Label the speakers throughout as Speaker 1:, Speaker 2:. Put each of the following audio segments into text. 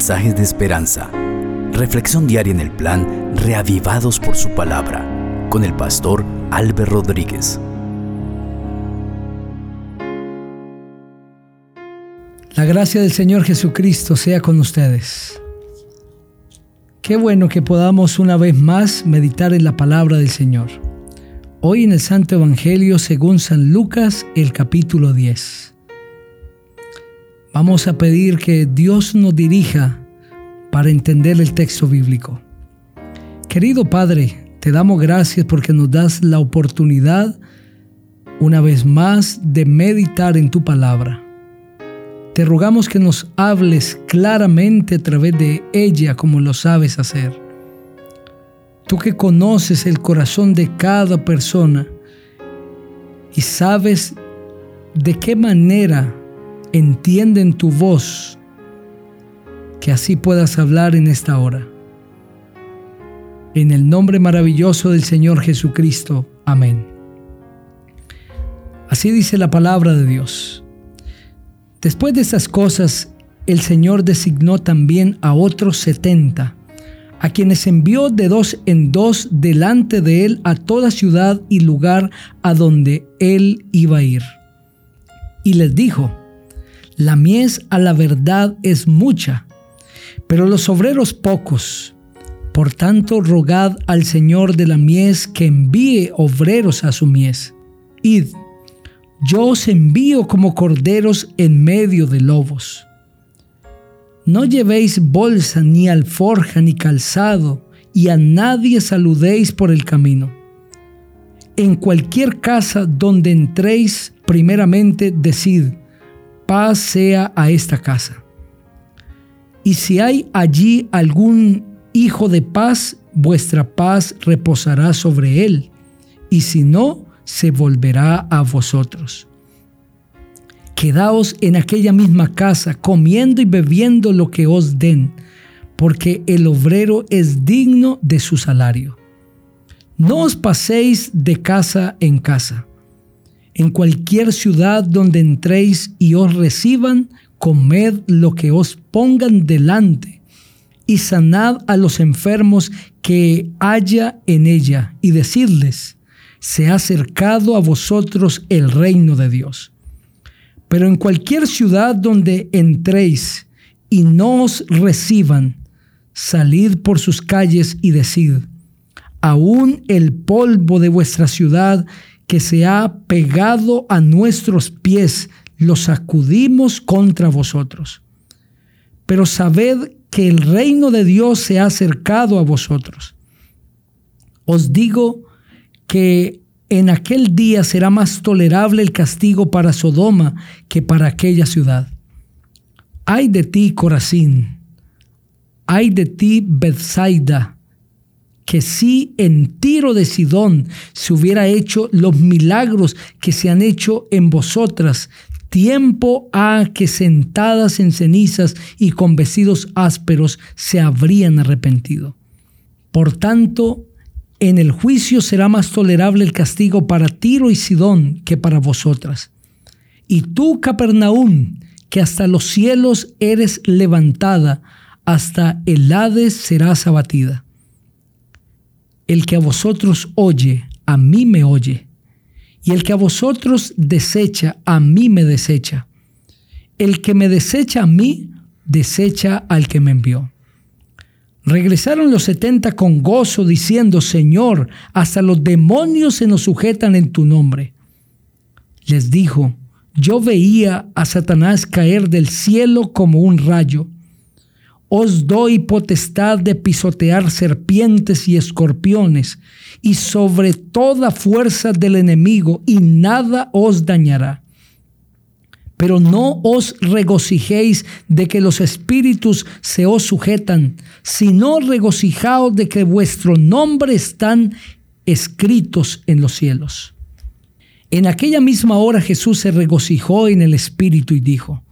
Speaker 1: mensajes de esperanza. Reflexión diaria en el plan Reavivados por su palabra con el pastor Álvaro Rodríguez.
Speaker 2: La gracia del Señor Jesucristo sea con ustedes. Qué bueno que podamos una vez más meditar en la palabra del Señor. Hoy en el Santo Evangelio según San Lucas, el capítulo 10. Vamos a pedir que Dios nos dirija para entender el texto bíblico. Querido Padre, te damos gracias porque nos das la oportunidad una vez más de meditar en tu palabra. Te rogamos que nos hables claramente a través de ella como lo sabes hacer. Tú que conoces el corazón de cada persona y sabes de qué manera entienden tu voz, que así puedas hablar en esta hora. En el nombre maravilloso del Señor Jesucristo. Amén. Así dice la palabra de Dios. Después de estas cosas, el Señor designó también a otros setenta, a quienes envió de dos en dos delante de él a toda ciudad y lugar a donde él iba a ir. Y les dijo, la mies a la verdad es mucha, pero los obreros pocos. Por tanto, rogad al Señor de la mies que envíe obreros a su mies. Id, yo os envío como corderos en medio de lobos. No llevéis bolsa, ni alforja, ni calzado, y a nadie saludéis por el camino. En cualquier casa donde entréis, primeramente decid, paz sea a esta casa. Y si hay allí algún hijo de paz, vuestra paz reposará sobre él, y si no, se volverá a vosotros. Quedaos en aquella misma casa, comiendo y bebiendo lo que os den, porque el obrero es digno de su salario. No os paséis de casa en casa en cualquier ciudad donde entréis y os reciban, comed lo que os pongan delante y sanad a los enfermos que haya en ella y decidles, se ha acercado a vosotros el reino de Dios. Pero en cualquier ciudad donde entréis y no os reciban, salid por sus calles y decid, aún el polvo de vuestra ciudad que se ha pegado a nuestros pies, lo sacudimos contra vosotros. Pero sabed que el reino de Dios se ha acercado a vosotros. Os digo que en aquel día será más tolerable el castigo para Sodoma que para aquella ciudad. Ay de ti, Corazín. Ay de ti, Bethsaida que si en Tiro de Sidón se hubiera hecho los milagros que se han hecho en vosotras, tiempo ha que sentadas en cenizas y con vestidos ásperos se habrían arrepentido. Por tanto, en el juicio será más tolerable el castigo para Tiro y Sidón que para vosotras. Y tú, Capernaum, que hasta los cielos eres levantada, hasta el Hades serás abatida. El que a vosotros oye, a mí me oye. Y el que a vosotros desecha, a mí me desecha. El que me desecha a mí, desecha al que me envió. Regresaron los setenta con gozo, diciendo, Señor, hasta los demonios se nos sujetan en tu nombre. Les dijo, yo veía a Satanás caer del cielo como un rayo os doy potestad de pisotear serpientes y escorpiones y sobre toda fuerza del enemigo y nada os dañará. Pero no os regocijéis de que los espíritus se os sujetan, sino regocijaos de que vuestro nombre están escritos en los cielos. En aquella misma hora Jesús se regocijó en el espíritu y dijo,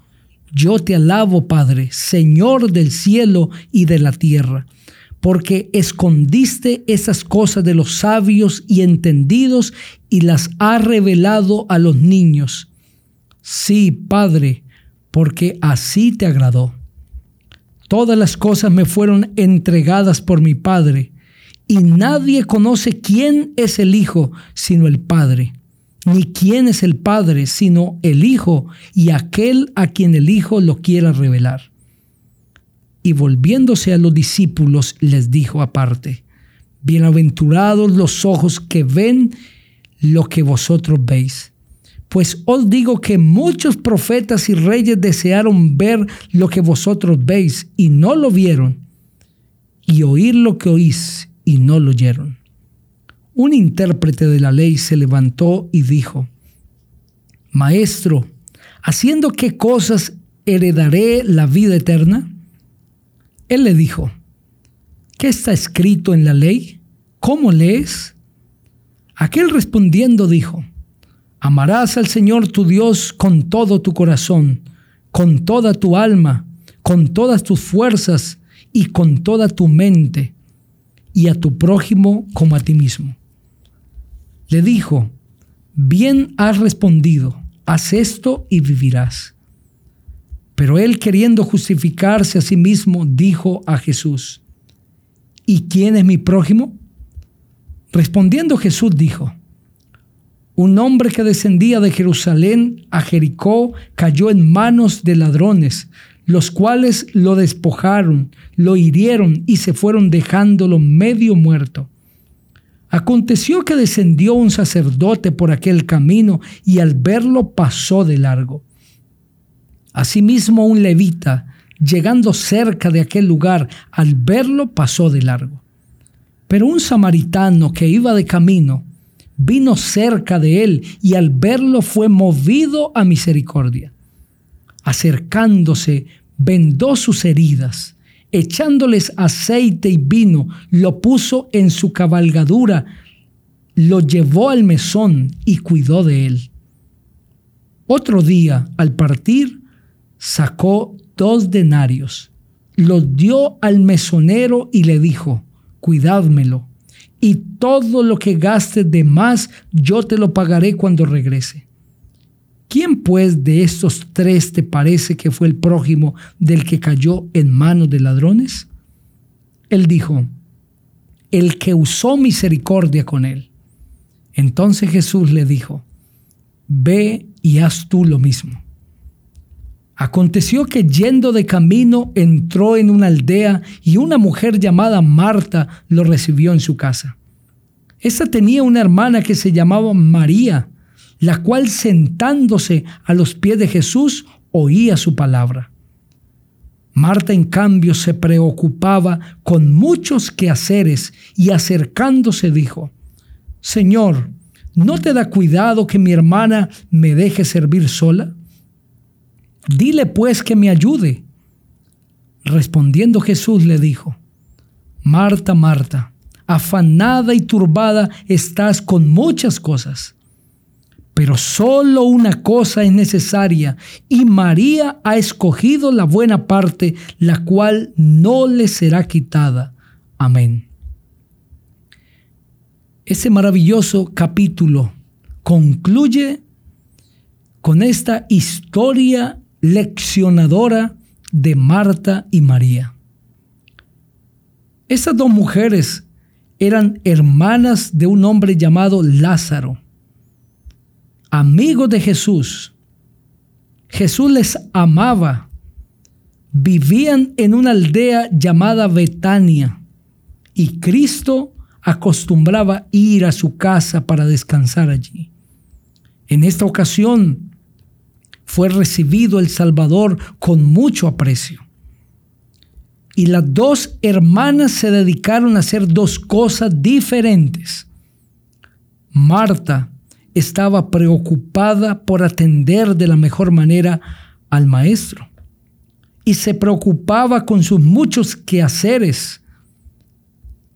Speaker 2: yo te alabo, Padre, Señor del cielo y de la tierra, porque escondiste esas cosas de los sabios y entendidos y las has revelado a los niños. Sí, Padre, porque así te agradó. Todas las cosas me fueron entregadas por mi Padre, y nadie conoce quién es el Hijo sino el Padre, ni quién es el Padre sino el Hijo y aquel a quien el Hijo lo quiera revelar. Y volviéndose a los discípulos les dijo aparte, Bienaventurados los ojos que ven lo que vosotros veis. Pues os digo que muchos profetas y reyes desearon ver lo que vosotros veis y no lo vieron, y oír lo que oís y no lo oyeron. Un intérprete de la ley se levantó y dijo, Maestro, ¿haciendo qué cosas heredaré la vida eterna? Él le dijo, ¿qué está escrito en la ley? ¿Cómo lees? Aquel respondiendo dijo, Amarás al Señor tu Dios con todo tu corazón, con toda tu alma, con todas tus fuerzas y con toda tu mente, y a tu prójimo como a ti mismo. Le dijo, bien has respondido, haz esto y vivirás. Pero él queriendo justificarse a sí mismo, dijo a Jesús, ¿y quién es mi prójimo? Respondiendo Jesús dijo, un hombre que descendía de Jerusalén a Jericó cayó en manos de ladrones, los cuales lo despojaron, lo hirieron y se fueron dejándolo medio muerto. Aconteció que descendió un sacerdote por aquel camino y al verlo pasó de largo. Asimismo un levita, llegando cerca de aquel lugar, al verlo pasó de largo. Pero un samaritano que iba de camino, vino cerca de él y al verlo fue movido a misericordia. Acercándose, vendó sus heridas, echándoles aceite y vino, lo puso en su cabalgadura, lo llevó al mesón y cuidó de él. Otro día, al partir, sacó dos denarios, los dio al mesonero y le dijo, cuidádmelo y todo lo que gastes de más yo te lo pagaré cuando regrese. ¿Quién pues de estos tres te parece que fue el prójimo del que cayó en manos de ladrones? Él dijo, el que usó misericordia con él. Entonces Jesús le dijo, ve y haz tú lo mismo. Aconteció que yendo de camino entró en una aldea y una mujer llamada Marta lo recibió en su casa. Esta tenía una hermana que se llamaba María, la cual sentándose a los pies de Jesús oía su palabra. Marta, en cambio, se preocupaba con muchos quehaceres y acercándose dijo, Señor, ¿no te da cuidado que mi hermana me deje servir sola? Dile pues que me ayude. Respondiendo Jesús le dijo, Marta, Marta, afanada y turbada estás con muchas cosas, pero solo una cosa es necesaria y María ha escogido la buena parte, la cual no le será quitada. Amén. Ese maravilloso capítulo concluye con esta historia leccionadora de Marta y María. Esas dos mujeres eran hermanas de un hombre llamado Lázaro, amigos de Jesús. Jesús les amaba. Vivían en una aldea llamada Betania y Cristo acostumbraba ir a su casa para descansar allí. En esta ocasión, fue recibido el Salvador con mucho aprecio. Y las dos hermanas se dedicaron a hacer dos cosas diferentes. Marta estaba preocupada por atender de la mejor manera al maestro y se preocupaba con sus muchos quehaceres.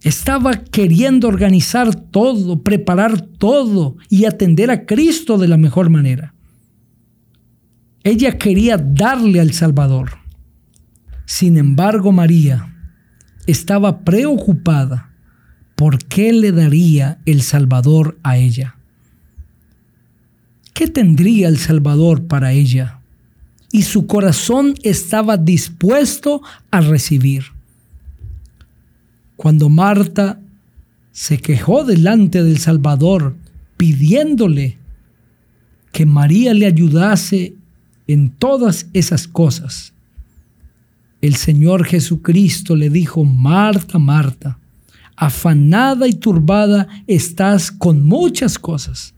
Speaker 2: Estaba queriendo organizar todo, preparar todo y atender a Cristo de la mejor manera. Ella quería darle al Salvador. Sin embargo, María estaba preocupada por qué le daría el Salvador a ella. ¿Qué tendría el Salvador para ella? y su corazón estaba dispuesto a recibir. Cuando Marta se quejó delante del Salvador pidiéndole que María le ayudase en todas esas cosas, el Señor Jesucristo le dijo, Marta, Marta, afanada y turbada estás con muchas cosas,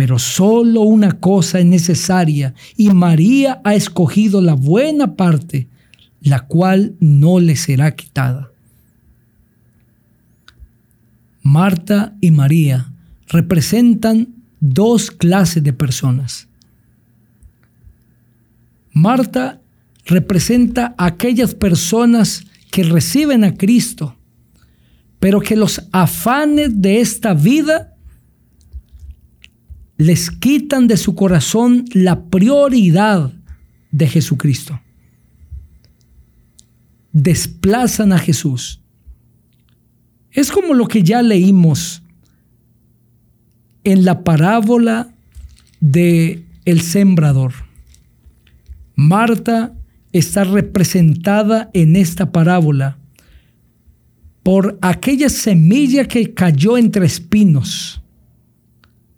Speaker 2: pero solo una cosa es necesaria y María ha escogido la buena parte, la cual no le será quitada. Marta y María representan dos clases de personas. Marta representa a aquellas personas que reciben a Cristo, pero que los afanes de esta vida les quitan de su corazón la prioridad de Jesucristo. Desplazan a Jesús. Es como lo que ya leímos en la parábola de el sembrador. Marta está representada en esta parábola por aquella semilla que cayó entre espinos,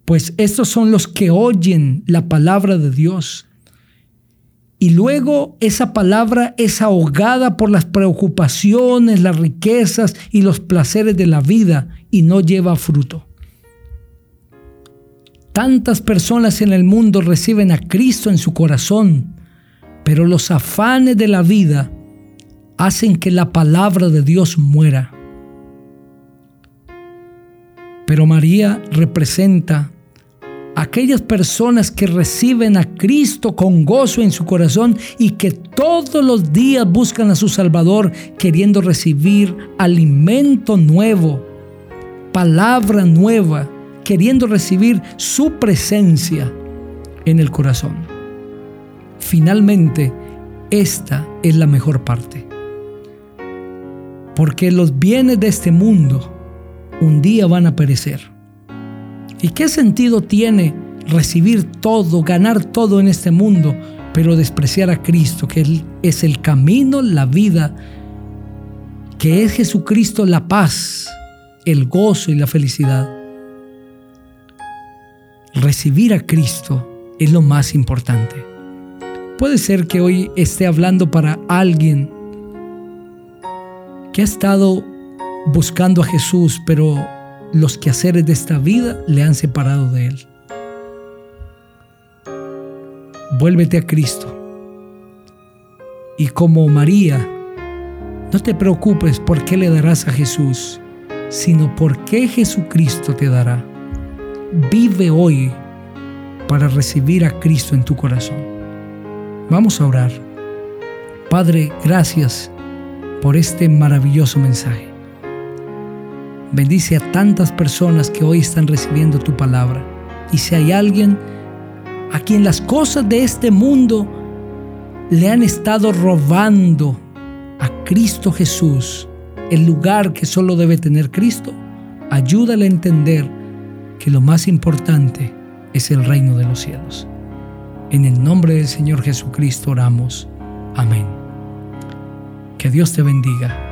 Speaker 2: pues estos son los que oyen la palabra de Dios. Y luego esa palabra es ahogada por las preocupaciones, las riquezas y los placeres de la vida y no lleva fruto. Tantas personas en el mundo reciben a Cristo en su corazón, pero los afanes de la vida hacen que la palabra de Dios muera. Pero María representa aquellas personas que reciben a Cristo con gozo en su corazón y que todos los días buscan a su Salvador queriendo recibir alimento nuevo, palabra nueva, queriendo recibir su presencia en el corazón. Finalmente, esta es la mejor parte. Porque los bienes de este mundo un día van a perecer. ¿Y qué sentido tiene recibir todo, ganar todo en este mundo, pero despreciar a Cristo, que Él es el camino, la vida, que es Jesucristo la paz, el gozo y la felicidad? Recibir a Cristo es lo más importante. Puede ser que hoy esté hablando para alguien que ha estado buscando a Jesús, pero los quehaceres de esta vida le han separado de Él. Vuélvete a Cristo. Y como María, no te preocupes por qué le darás a Jesús, sino por qué Jesucristo te dará. Vive hoy para recibir a Cristo en tu corazón. Vamos a orar. Padre, gracias por este maravilloso mensaje. Bendice a tantas personas que hoy están recibiendo tu palabra. Y si hay alguien a quien las cosas de este mundo le han estado robando a Cristo Jesús, el lugar que solo debe tener Cristo, ayúdale a entender que lo más importante es el reino de los cielos. En el nombre del Señor Jesucristo oramos. Amén. Que Dios te bendiga